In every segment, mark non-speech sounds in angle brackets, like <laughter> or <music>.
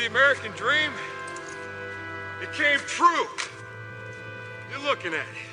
the American dream, it came true. You're looking at it.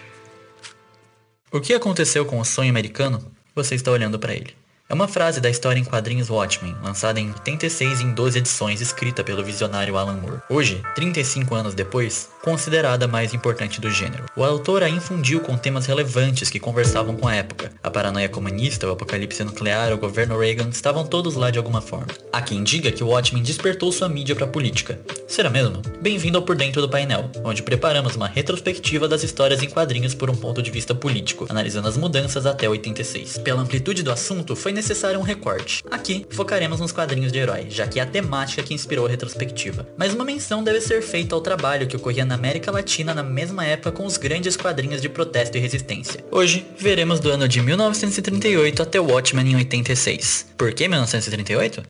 O que aconteceu com o sonho americano? Você está olhando para ele. É uma frase da história em quadrinhos Watchmen, lançada em 86 em 12 edições, escrita pelo visionário Alan Moore. Hoje, 35 anos depois, considerada a mais importante do gênero. O autor a infundiu com temas relevantes que conversavam com a época. A paranoia comunista, o apocalipse nuclear, o governo Reagan estavam todos lá de alguma forma. Há quem diga que o Watchmen despertou sua mídia para a política. Será mesmo? Bem-vindo ao Por Dentro do Painel, onde preparamos uma retrospectiva das histórias em quadrinhos por um ponto de vista político, analisando as mudanças até 86. Pela amplitude do assunto, foi necessário um recorte. Aqui, focaremos nos quadrinhos de herói, já que é a temática que inspirou a retrospectiva. Mas uma menção deve ser feita ao trabalho que ocorria na América Latina na mesma época com os grandes quadrinhos de protesto e resistência. Hoje, veremos do ano de 1938 até Watchmen em 86. Por que 1938?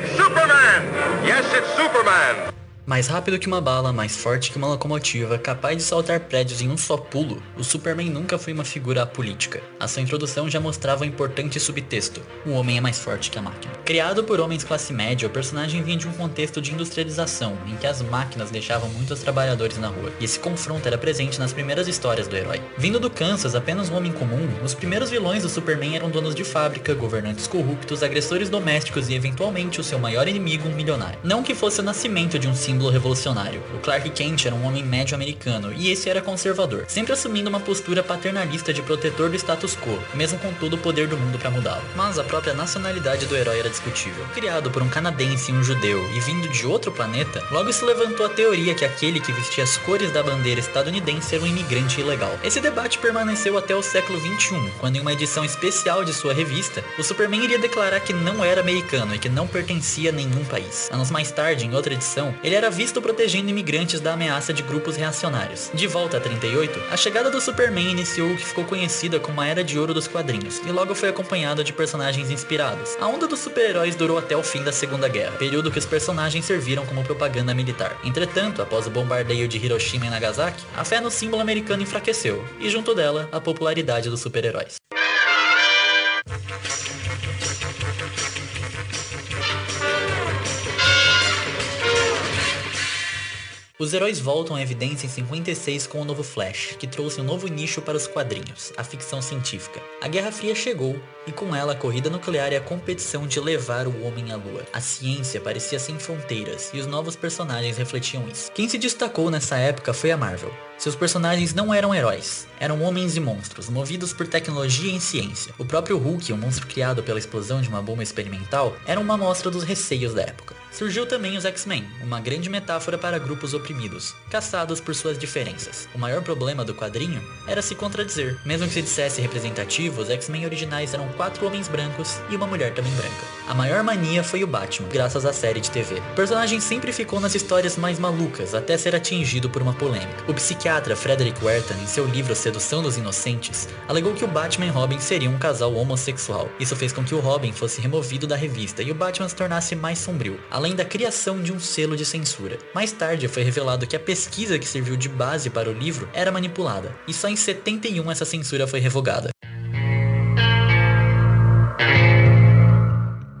It's Superman. Yes, it's Superman. Mais rápido que uma bala, mais forte que uma locomotiva, capaz de saltar prédios em um só pulo, o Superman nunca foi uma figura apolítica. A sua introdução já mostrava um importante subtexto: o homem é mais forte que a máquina. Criado por homens classe média, o personagem vinha de um contexto de industrialização, em que as máquinas deixavam muitos trabalhadores na rua, e esse confronto era presente nas primeiras histórias do herói. Vindo do Kansas, apenas um homem comum, os primeiros vilões do Superman eram donos de fábrica, governantes corruptos, agressores domésticos e eventualmente o seu maior inimigo, um milionário. Não que fosse o nascimento de um símbolo revolucionário. O Clark Kent era um homem médio americano e esse era conservador, sempre assumindo uma postura paternalista de protetor do status quo, mesmo com todo o poder do mundo para mudá-lo. Mas a própria nacionalidade do herói era discutível. Criado por um canadense e um judeu e vindo de outro planeta, logo se levantou a teoria que aquele que vestia as cores da bandeira estadunidense era um imigrante ilegal. Esse debate permaneceu até o século 21, quando em uma edição especial de sua revista, o Superman iria declarar que não era americano e que não pertencia a nenhum país. Anos mais tarde, em outra edição, ele era visto protegendo imigrantes da ameaça de grupos reacionários. De volta a 38, a chegada do Superman iniciou o que ficou conhecida como a Era de Ouro dos quadrinhos, e logo foi acompanhada de personagens inspirados. A onda dos super-heróis durou até o fim da Segunda Guerra, período que os personagens serviram como propaganda militar. Entretanto, após o bombardeio de Hiroshima e Nagasaki, a fé no símbolo americano enfraqueceu, e junto dela, a popularidade dos super-heróis. Os heróis voltam à evidência em 56 com o novo Flash, que trouxe um novo nicho para os quadrinhos, a ficção científica. A Guerra Fria chegou, e com ela a corrida nuclear e a competição de levar o homem à lua. A ciência parecia sem fronteiras, e os novos personagens refletiam isso. Quem se destacou nessa época foi a Marvel. Seus personagens não eram heróis, eram homens e monstros, movidos por tecnologia e ciência. O próprio Hulk, um monstro criado pela explosão de uma bomba experimental, era uma amostra dos receios da época. Surgiu também os X-Men, uma grande metáfora para grupos oprimidos, caçados por suas diferenças. O maior problema do quadrinho era se contradizer. Mesmo que se dissesse representativo, os X-Men originais eram quatro homens brancos e uma mulher também branca. A maior mania foi o Batman, graças à série de TV. O personagem sempre ficou nas histórias mais malucas, até ser atingido por uma polêmica. O psiquiatra Frederick Werton, em seu livro Sedução dos Inocentes, alegou que o Batman e Robin seriam um casal homossexual. Isso fez com que o Robin fosse removido da revista e o Batman se tornasse mais sombrio, além da criação de um selo de censura. Mais tarde foi revelado que a pesquisa que serviu de base para o livro era manipulada, e só em 71 essa censura foi revogada.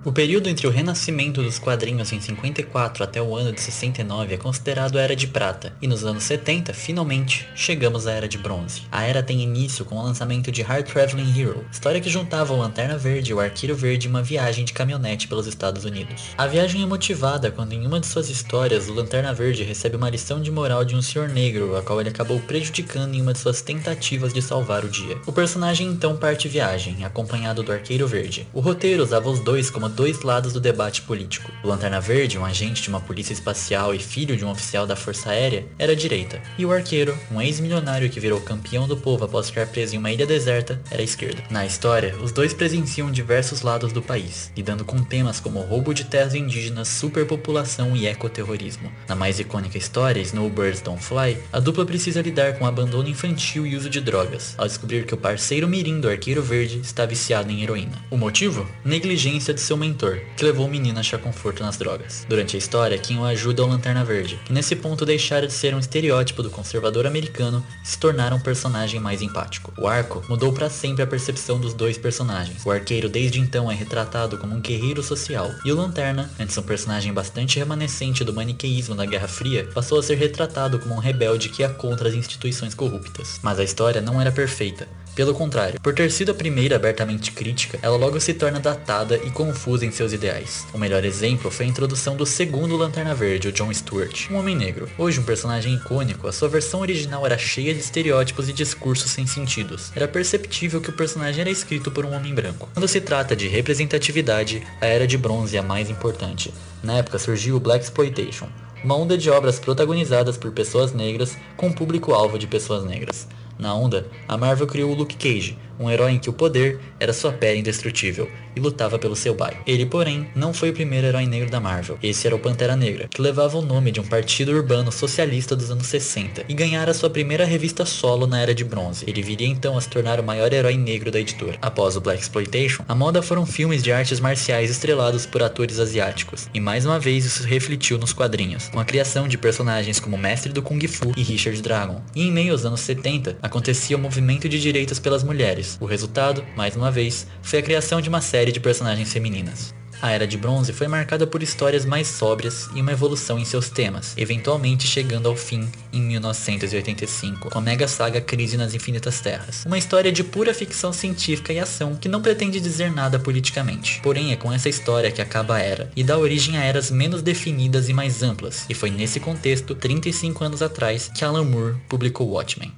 O período entre o renascimento dos quadrinhos em 54 até o ano de 69 é considerado a Era de Prata, e nos anos 70, finalmente, chegamos à Era de Bronze. A era tem início com o lançamento de Hard Traveling Hero, história que juntava o Lanterna Verde e o Arqueiro Verde em uma viagem de caminhonete pelos Estados Unidos. A viagem é motivada quando em uma de suas histórias o Lanterna Verde recebe uma lição de moral de um senhor negro, a qual ele acabou prejudicando em uma de suas tentativas de salvar o dia. O personagem então parte viagem, acompanhado do Arqueiro Verde. O roteiro usava os dois como dois lados do debate político. O Lanterna Verde, um agente de uma polícia espacial e filho de um oficial da Força Aérea, era direita. E o Arqueiro, um ex-milionário que virou campeão do povo após ficar preso em uma ilha deserta, era esquerda. Na história, os dois presenciam diversos lados do país, lidando com temas como roubo de terras indígenas, superpopulação e ecoterrorismo. Na mais icônica história, Snowbirds Don't Fly, a dupla precisa lidar com abandono infantil e uso de drogas, ao descobrir que o parceiro mirim do Arqueiro Verde está viciado em heroína. O motivo? Negligência de seu mentor, que levou o menino a achar conforto nas drogas. Durante a história, quem o ajuda é o Lanterna Verde, que nesse ponto deixara de ser um estereótipo do conservador americano e se tornar um personagem mais empático. O arco mudou para sempre a percepção dos dois personagens. O arqueiro desde então é retratado como um guerreiro social, e o Lanterna, antes um personagem bastante remanescente do maniqueísmo da Guerra Fria, passou a ser retratado como um rebelde que ia contra as instituições corruptas. Mas a história não era perfeita. Pelo contrário, por ter sido a primeira abertamente crítica, ela logo se torna datada e confusa em seus ideais. O melhor exemplo foi a introdução do segundo Lanterna Verde, o John Stewart, um homem negro. Hoje um personagem icônico, a sua versão original era cheia de estereótipos e discursos sem sentidos. Era perceptível que o personagem era escrito por um homem branco. Quando se trata de representatividade, a Era de Bronze é a mais importante. Na época surgiu o Black Exploitation, uma onda de obras protagonizadas por pessoas negras com público-alvo de pessoas negras. Na onda, a Marvel criou o Luke Cage, um herói em que o poder era sua pele indestrutível e lutava pelo seu bairro. Ele, porém, não foi o primeiro herói negro da Marvel. Esse era o Pantera Negra, que levava o nome de um partido urbano socialista dos anos 60 e ganhara sua primeira revista solo na Era de Bronze. Ele viria então a se tornar o maior herói negro da editora. Após o Black Exploitation, a moda foram filmes de artes marciais estrelados por atores asiáticos, e mais uma vez isso refletiu nos quadrinhos, com a criação de personagens como Mestre do Kung Fu e Richard Dragon. E em meio aos anos 70, acontecia o movimento de direitos pelas mulheres. O resultado, mais uma vez, foi a criação de uma série de personagens femininas. A Era de Bronze foi marcada por histórias mais sóbrias e uma evolução em seus temas, eventualmente chegando ao fim em 1985, com a mega saga Crise nas Infinitas Terras. Uma história de pura ficção científica e ação que não pretende dizer nada politicamente. Porém, é com essa história que acaba a Era, e dá origem a eras menos definidas e mais amplas, e foi nesse contexto, 35 anos atrás, que Alan Moore publicou Watchmen.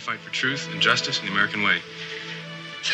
To fight for truth and justice in the American way.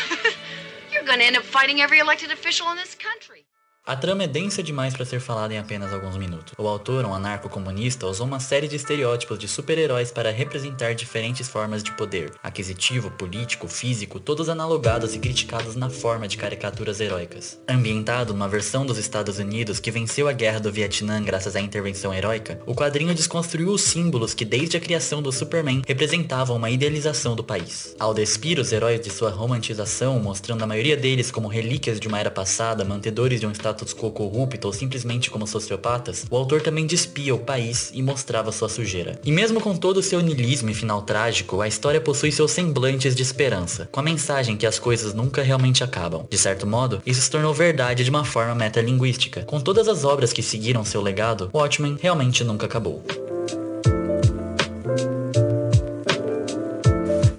<laughs> You're gonna end up fighting every elected official in this country. A trama é densa demais para ser falada em apenas alguns minutos. O autor, um anarco-comunista, usou uma série de estereótipos de super-heróis para representar diferentes formas de poder, aquisitivo, político, físico, todos analogados e criticados na forma de caricaturas heróicas. Ambientado numa versão dos Estados Unidos que venceu a guerra do Vietnã graças à intervenção heróica, o quadrinho desconstruiu os símbolos que desde a criação do Superman representavam uma idealização do país. Ao despir os heróis de sua romantização, mostrando a maioria deles como relíquias de uma era passada, mantedores de um status quo corrupto ou simplesmente como sociopatas, o autor também despia o país e mostrava sua sujeira. E mesmo com todo o seu niilismo e final trágico, a história possui seus semblantes de esperança, com a mensagem que as coisas nunca realmente acabam. De certo modo, isso se tornou verdade de uma forma metalinguística. Com todas as obras que seguiram seu legado, Watchmen realmente nunca acabou.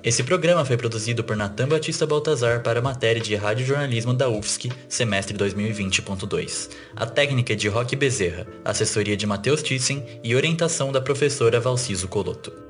Esse programa foi produzido por Natan Batista Baltazar para a matéria de Radiojornalismo da UFSC, semestre 2020.2. A técnica é de Roque Bezerra, assessoria de Matheus Thyssen e orientação da professora Valciso Coloto.